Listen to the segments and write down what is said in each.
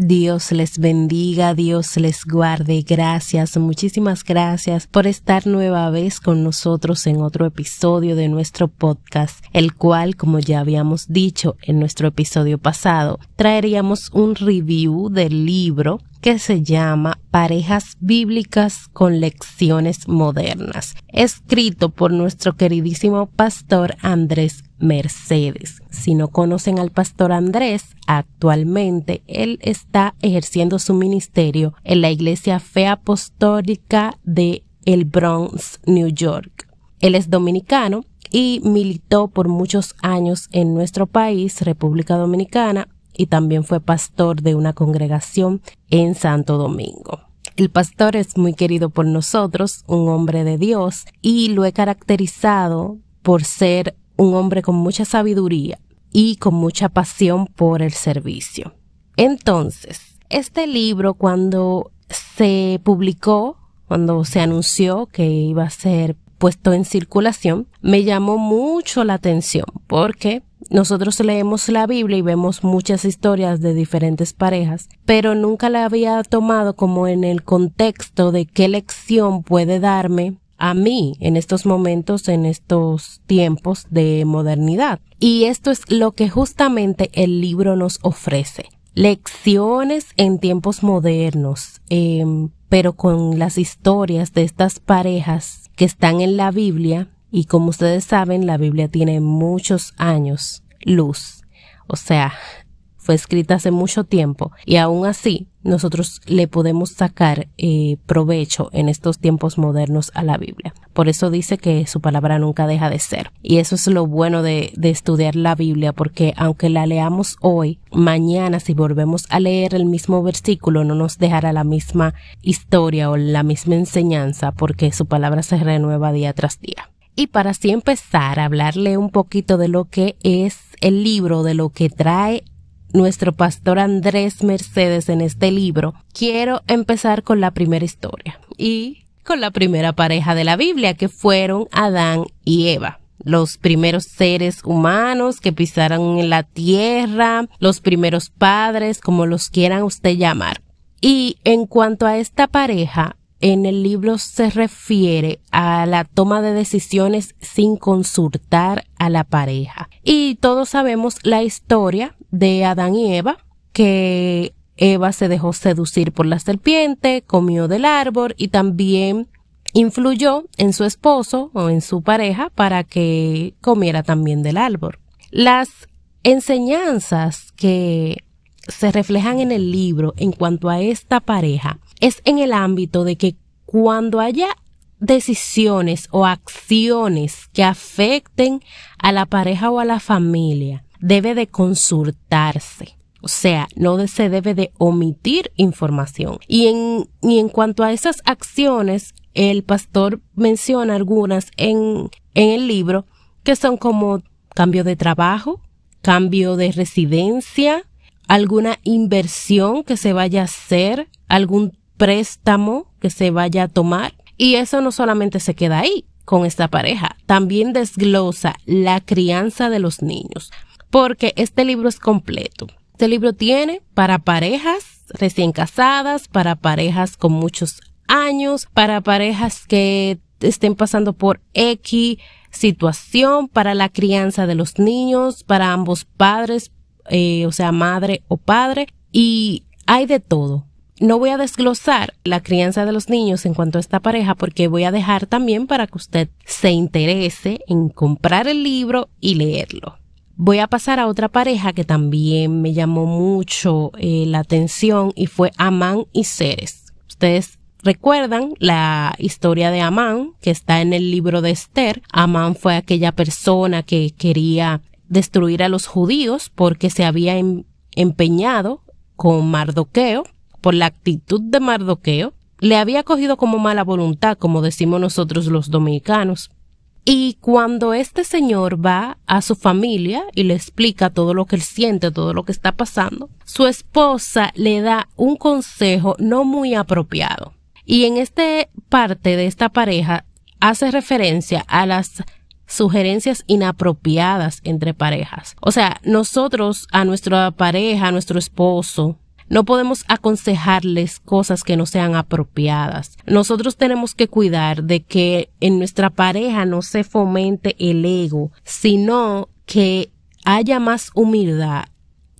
Dios les bendiga, Dios les guarde. Gracias, muchísimas gracias por estar nueva vez con nosotros en otro episodio de nuestro podcast, el cual, como ya habíamos dicho en nuestro episodio pasado, traeríamos un review del libro que se llama Parejas Bíblicas con Lecciones Modernas, escrito por nuestro queridísimo pastor Andrés Mercedes. Si no conocen al pastor Andrés, actualmente él está ejerciendo su ministerio en la Iglesia Fe Apostólica de El Bronx, New York. Él es dominicano y militó por muchos años en nuestro país, República Dominicana, y también fue pastor de una congregación en Santo Domingo. El pastor es muy querido por nosotros, un hombre de Dios, y lo he caracterizado por ser un hombre con mucha sabiduría y con mucha pasión por el servicio. Entonces, este libro cuando se publicó, cuando se anunció que iba a ser puesto en circulación, me llamó mucho la atención porque nosotros leemos la Biblia y vemos muchas historias de diferentes parejas, pero nunca la había tomado como en el contexto de qué lección puede darme a mí en estos momentos, en estos tiempos de modernidad. Y esto es lo que justamente el libro nos ofrece. Lecciones en tiempos modernos, em, pero con las historias de estas parejas que están en la Biblia y como ustedes saben, la Biblia tiene muchos años luz. O sea, fue escrita hace mucho tiempo y aún así nosotros le podemos sacar eh, provecho en estos tiempos modernos a la Biblia. Por eso dice que su palabra nunca deja de ser. Y eso es lo bueno de, de estudiar la Biblia porque aunque la leamos hoy, mañana si volvemos a leer el mismo versículo no nos dejará la misma historia o la misma enseñanza porque su palabra se renueva día tras día. Y para así empezar a hablarle un poquito de lo que es el libro, de lo que trae nuestro pastor Andrés Mercedes en este libro, quiero empezar con la primera historia y con la primera pareja de la Biblia, que fueron Adán y Eva los primeros seres humanos que pisaron en la tierra, los primeros padres, como los quieran usted llamar. Y en cuanto a esta pareja, en el libro se refiere a la toma de decisiones sin consultar a la pareja. Y todos sabemos la historia de Adán y Eva, que Eva se dejó seducir por la serpiente, comió del árbol y también influyó en su esposo o en su pareja para que comiera también del árbol. Las enseñanzas que se reflejan en el libro en cuanto a esta pareja es en el ámbito de que cuando haya decisiones o acciones que afecten a la pareja o a la familia, debe de consultarse. O sea, no se debe de omitir información. Y en, en cuanto a esas acciones, el pastor menciona algunas en, en el libro que son como cambio de trabajo, cambio de residencia, alguna inversión que se vaya a hacer, algún préstamo que se vaya a tomar. Y eso no solamente se queda ahí con esta pareja, también desglosa la crianza de los niños, porque este libro es completo. Este libro tiene para parejas recién casadas, para parejas con muchos años, para parejas que estén pasando por X situación, para la crianza de los niños, para ambos padres, eh, o sea, madre o padre, y hay de todo. No voy a desglosar la crianza de los niños en cuanto a esta pareja porque voy a dejar también para que usted se interese en comprar el libro y leerlo. Voy a pasar a otra pareja que también me llamó mucho eh, la atención y fue Amán y Ceres. Ustedes recuerdan la historia de Amán que está en el libro de Esther. Amán fue aquella persona que quería destruir a los judíos porque se había em, empeñado con Mardoqueo por la actitud de Mardoqueo, le había cogido como mala voluntad, como decimos nosotros los dominicanos. Y cuando este señor va a su familia y le explica todo lo que él siente, todo lo que está pasando, su esposa le da un consejo no muy apropiado. Y en esta parte de esta pareja hace referencia a las sugerencias inapropiadas entre parejas. O sea, nosotros a nuestra pareja, a nuestro esposo, no podemos aconsejarles cosas que no sean apropiadas. Nosotros tenemos que cuidar de que en nuestra pareja no se fomente el ego, sino que haya más humildad,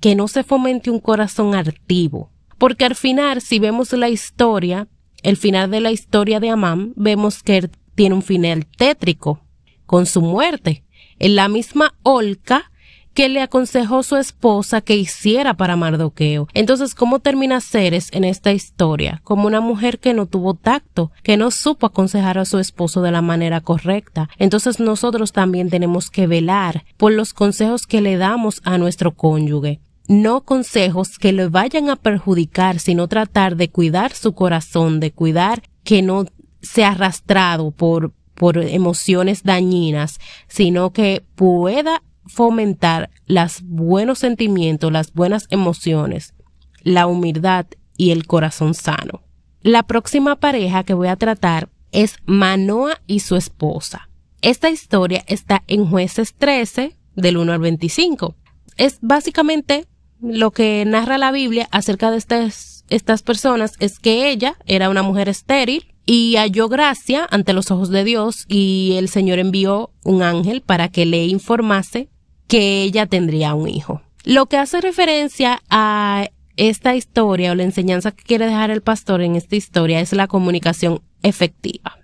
que no se fomente un corazón artivo. Porque al final, si vemos la historia, el final de la historia de Amán, vemos que él tiene un final tétrico, con su muerte. En la misma Olca que le aconsejó su esposa que hiciera para Mardoqueo. Entonces, ¿cómo termina Ceres en esta historia? Como una mujer que no tuvo tacto, que no supo aconsejar a su esposo de la manera correcta. Entonces, nosotros también tenemos que velar por los consejos que le damos a nuestro cónyuge no consejos que le vayan a perjudicar, sino tratar de cuidar su corazón, de cuidar que no sea arrastrado por, por emociones dañinas, sino que pueda fomentar los buenos sentimientos, las buenas emociones, la humildad y el corazón sano. La próxima pareja que voy a tratar es Manoa y su esposa. Esta historia está en jueces 13 del 1 al 25. Es básicamente lo que narra la Biblia acerca de estas, estas personas es que ella era una mujer estéril y halló gracia ante los ojos de Dios y el Señor envió un ángel para que le informase que ella tendría un hijo. Lo que hace referencia a esta historia o la enseñanza que quiere dejar el pastor en esta historia es la comunicación efectiva.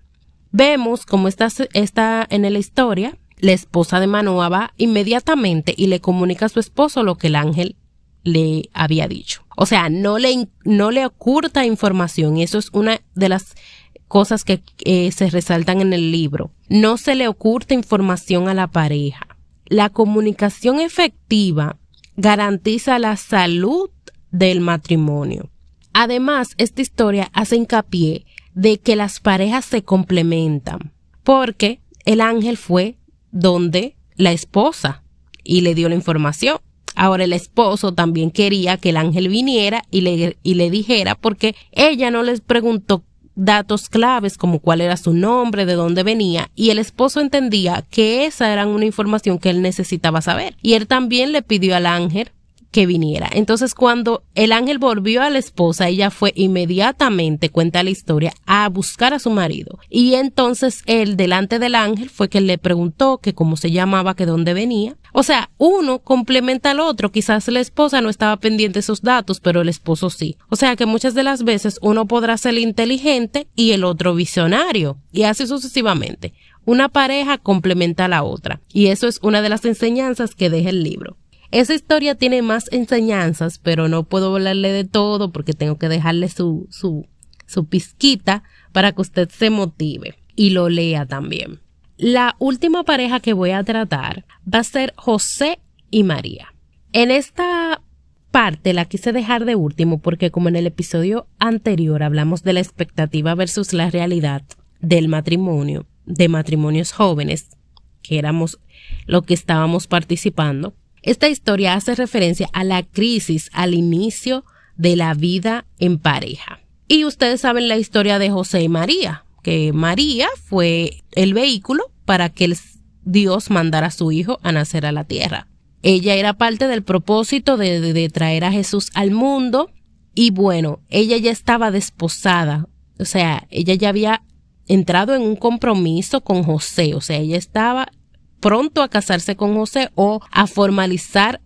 Vemos como está, está en la historia, la esposa de Manoa va inmediatamente y le comunica a su esposo lo que el ángel le había dicho. O sea, no le, no le oculta información y eso es una de las cosas que eh, se resaltan en el libro. No se le oculta información a la pareja la comunicación efectiva garantiza la salud del matrimonio. Además, esta historia hace hincapié de que las parejas se complementan, porque el ángel fue donde la esposa y le dio la información. Ahora el esposo también quería que el ángel viniera y le, y le dijera porque ella no les preguntó datos claves como cuál era su nombre, de dónde venía, y el esposo entendía que esa era una información que él necesitaba saber. Y él también le pidió al ángel que viniera. Entonces, cuando el ángel volvió a la esposa, ella fue inmediatamente, cuenta la historia, a buscar a su marido. Y entonces él, delante del ángel, fue que le preguntó que cómo se llamaba, que dónde venía. O sea, uno complementa al otro. Quizás la esposa no estaba pendiente de esos datos, pero el esposo sí. O sea que muchas de las veces uno podrá ser inteligente y el otro visionario. Y así sucesivamente. Una pareja complementa a la otra. Y eso es una de las enseñanzas que deja el libro. Esa historia tiene más enseñanzas, pero no puedo hablarle de todo porque tengo que dejarle su, su, su pizquita para que usted se motive y lo lea también. La última pareja que voy a tratar va a ser José y María. En esta parte la quise dejar de último porque como en el episodio anterior hablamos de la expectativa versus la realidad del matrimonio, de matrimonios jóvenes, que éramos lo que estábamos participando, esta historia hace referencia a la crisis al inicio de la vida en pareja. Y ustedes saben la historia de José y María, que María fue el vehículo para que Dios mandara a su hijo a nacer a la tierra. Ella era parte del propósito de, de traer a Jesús al mundo y bueno, ella ya estaba desposada, o sea, ella ya había entrado en un compromiso con José, o sea, ella estaba pronto a casarse con José o a formalizar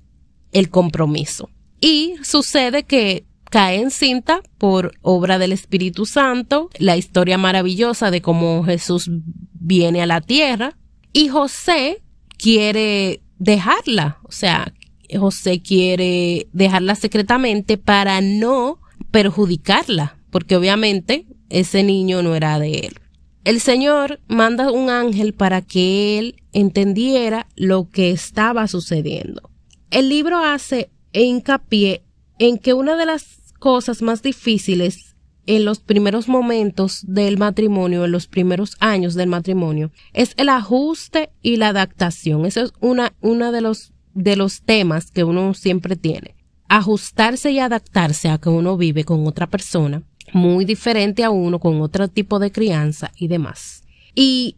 el compromiso. Y sucede que cae en cinta por obra del Espíritu Santo, la historia maravillosa de cómo Jesús viene a la tierra y José quiere dejarla, o sea, José quiere dejarla secretamente para no perjudicarla, porque obviamente ese niño no era de él el Señor manda un ángel para que él entendiera lo que estaba sucediendo. El libro hace hincapié en que una de las cosas más difíciles en los primeros momentos del matrimonio, en los primeros años del matrimonio, es el ajuste y la adaptación. Eso es una, una de los, de los temas que uno siempre tiene. Ajustarse y adaptarse a que uno vive con otra persona, muy diferente a uno, con otro tipo de crianza y demás. Y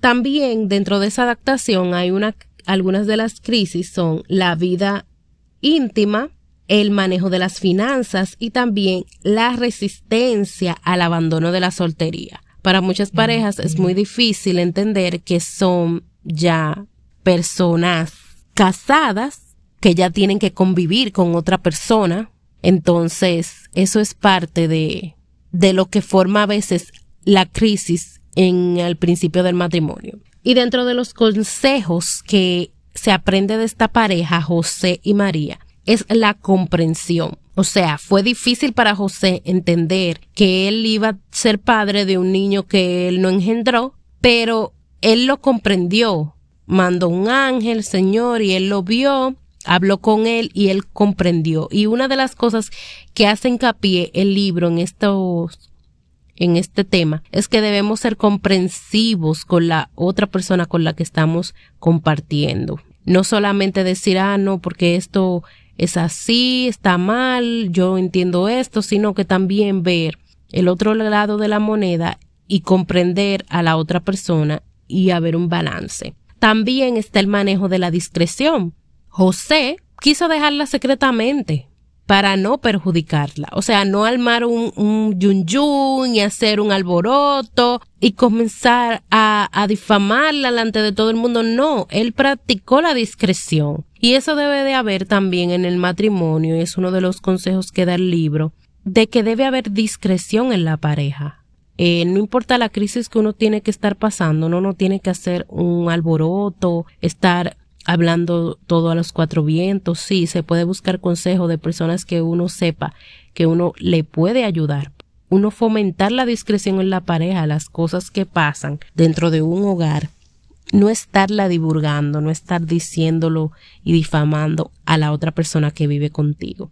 también dentro de esa adaptación hay una, algunas de las crisis son la vida íntima, el manejo de las finanzas y también la resistencia al abandono de la soltería. Para muchas parejas es muy difícil entender que son ya personas casadas que ya tienen que convivir con otra persona. Entonces, eso es parte de, de lo que forma a veces la crisis en el principio del matrimonio. Y dentro de los consejos que se aprende de esta pareja, José y María, es la comprensión. O sea, fue difícil para José entender que él iba a ser padre de un niño que él no engendró, pero él lo comprendió. Mandó un ángel, Señor, y él lo vio, habló con él y él comprendió. Y una de las cosas que hace hincapié el libro en estos en este tema es que debemos ser comprensivos con la otra persona con la que estamos compartiendo. No solamente decir, ah, no, porque esto es así, está mal, yo entiendo esto, sino que también ver el otro lado de la moneda y comprender a la otra persona y haber un balance. También está el manejo de la discreción. José quiso dejarla secretamente, para no perjudicarla. O sea, no armar un, un yun yun y hacer un alboroto y comenzar a, a difamarla delante de todo el mundo. No, él practicó la discreción. Y eso debe de haber también en el matrimonio, y es uno de los consejos que da el libro, de que debe haber discreción en la pareja. Eh, no importa la crisis que uno tiene que estar pasando, uno no tiene que hacer un alboroto, estar hablando todo a los cuatro vientos. Sí, se puede buscar consejo de personas que uno sepa que uno le puede ayudar. Uno fomentar la discreción en la pareja, las cosas que pasan dentro de un hogar. No estarla divulgando, no estar diciéndolo y difamando a la otra persona que vive contigo.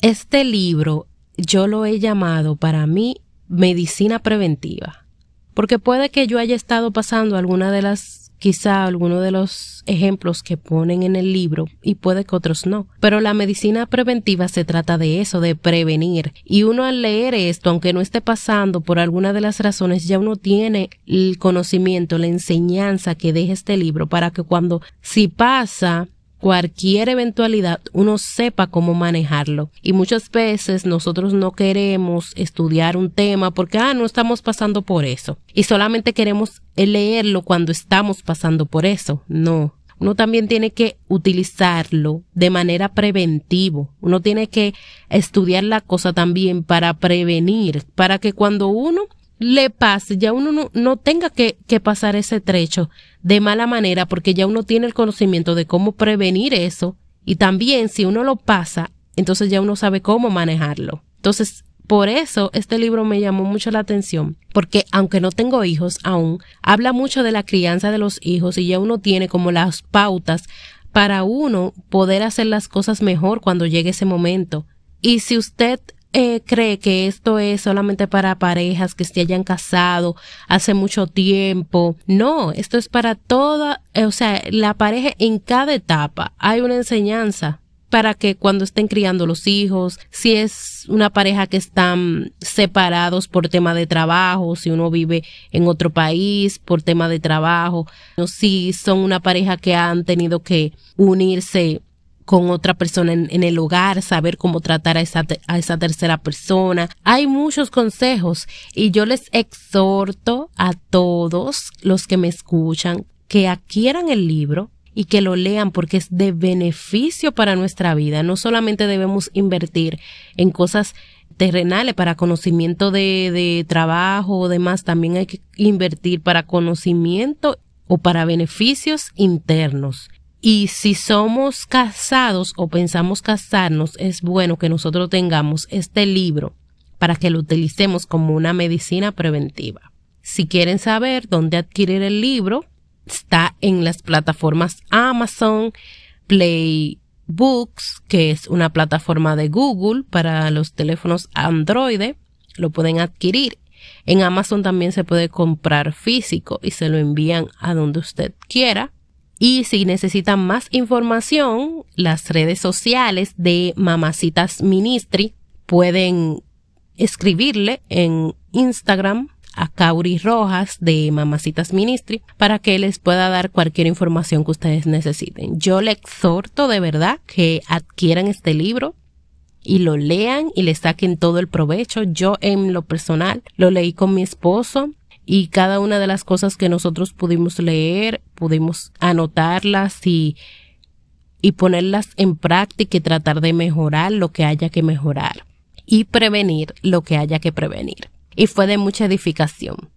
Este libro yo lo he llamado para mí medicina preventiva, porque puede que yo haya estado pasando alguna de las quizá alguno de los ejemplos que ponen en el libro y puede que otros no. Pero la medicina preventiva se trata de eso, de prevenir. Y uno al leer esto, aunque no esté pasando por alguna de las razones, ya uno tiene el conocimiento, la enseñanza que deja este libro para que cuando si pasa cualquier eventualidad uno sepa cómo manejarlo. Y muchas veces nosotros no queremos estudiar un tema porque, ah, no estamos pasando por eso. Y solamente queremos leerlo cuando estamos pasando por eso. No. Uno también tiene que utilizarlo de manera preventivo. Uno tiene que estudiar la cosa también para prevenir, para que cuando uno le pase, ya uno no, tenga que, que, pasar ese trecho de mala manera porque ya uno tiene el conocimiento de cómo prevenir eso y también si uno lo pasa, entonces ya uno sabe cómo manejarlo. Entonces, por eso este libro me llamó mucho la atención, porque aunque no tengo hijos aún, habla mucho de la crianza de los hijos y ya uno tiene como las pautas para uno poder hacer las cosas mejor cuando llegue ese momento. Y si usted eh, cree que esto es solamente para parejas que se hayan casado hace mucho tiempo. No, esto es para toda, eh, o sea, la pareja en cada etapa hay una enseñanza para que cuando estén criando los hijos, si es una pareja que están separados por tema de trabajo, si uno vive en otro país por tema de trabajo, o si son una pareja que han tenido que unirse con otra persona en, el hogar, saber cómo tratar a esa, a esa tercera persona. Hay muchos consejos y yo les exhorto a todos los que me escuchan que adquieran el libro y que lo lean porque es de beneficio para nuestra vida. No solamente debemos invertir en cosas terrenales para conocimiento de, de trabajo o demás, también hay que invertir para conocimiento o para beneficios internos. Y si somos casados o pensamos casarnos, es bueno que nosotros tengamos este libro para que lo utilicemos como una medicina preventiva. Si quieren saber dónde adquirir el libro, está en las plataformas Amazon, Play Books, que es una plataforma de Google para los teléfonos Android, lo pueden adquirir. En Amazon también se puede comprar físico y se lo envían a donde usted quiera. Y si necesitan más información, las redes sociales de Mamacitas Ministry pueden escribirle en Instagram a Kauri Rojas de Mamacitas Ministry para que les pueda dar cualquier información que ustedes necesiten. Yo le exhorto de verdad que adquieran este libro y lo lean y le saquen todo el provecho. Yo en lo personal lo leí con mi esposo y cada una de las cosas que nosotros pudimos leer, pudimos anotarlas y, y ponerlas en práctica y tratar de mejorar lo que haya que mejorar y prevenir lo que haya que prevenir. Y fue de mucha edificación.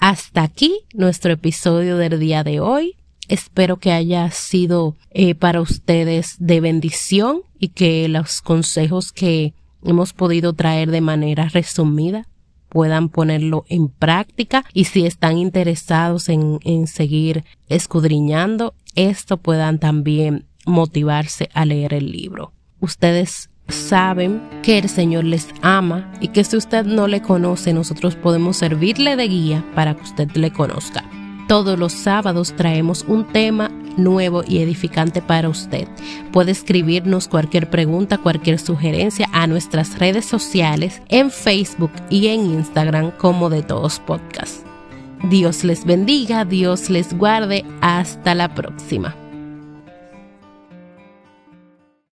Hasta aquí nuestro episodio del día de hoy. Espero que haya sido eh, para ustedes de bendición y que los consejos que hemos podido traer de manera resumida puedan ponerlo en práctica y si están interesados en, en seguir escudriñando esto puedan también motivarse a leer el libro. Ustedes saben que el Señor les ama y que si usted no le conoce, nosotros podemos servirle de guía para que usted le conozca. Todos los sábados traemos un tema nuevo y edificante para usted. Puede escribirnos cualquier pregunta, cualquier sugerencia a nuestras redes sociales en Facebook y en Instagram como de todos podcasts. Dios les bendiga, Dios les guarde, hasta la próxima.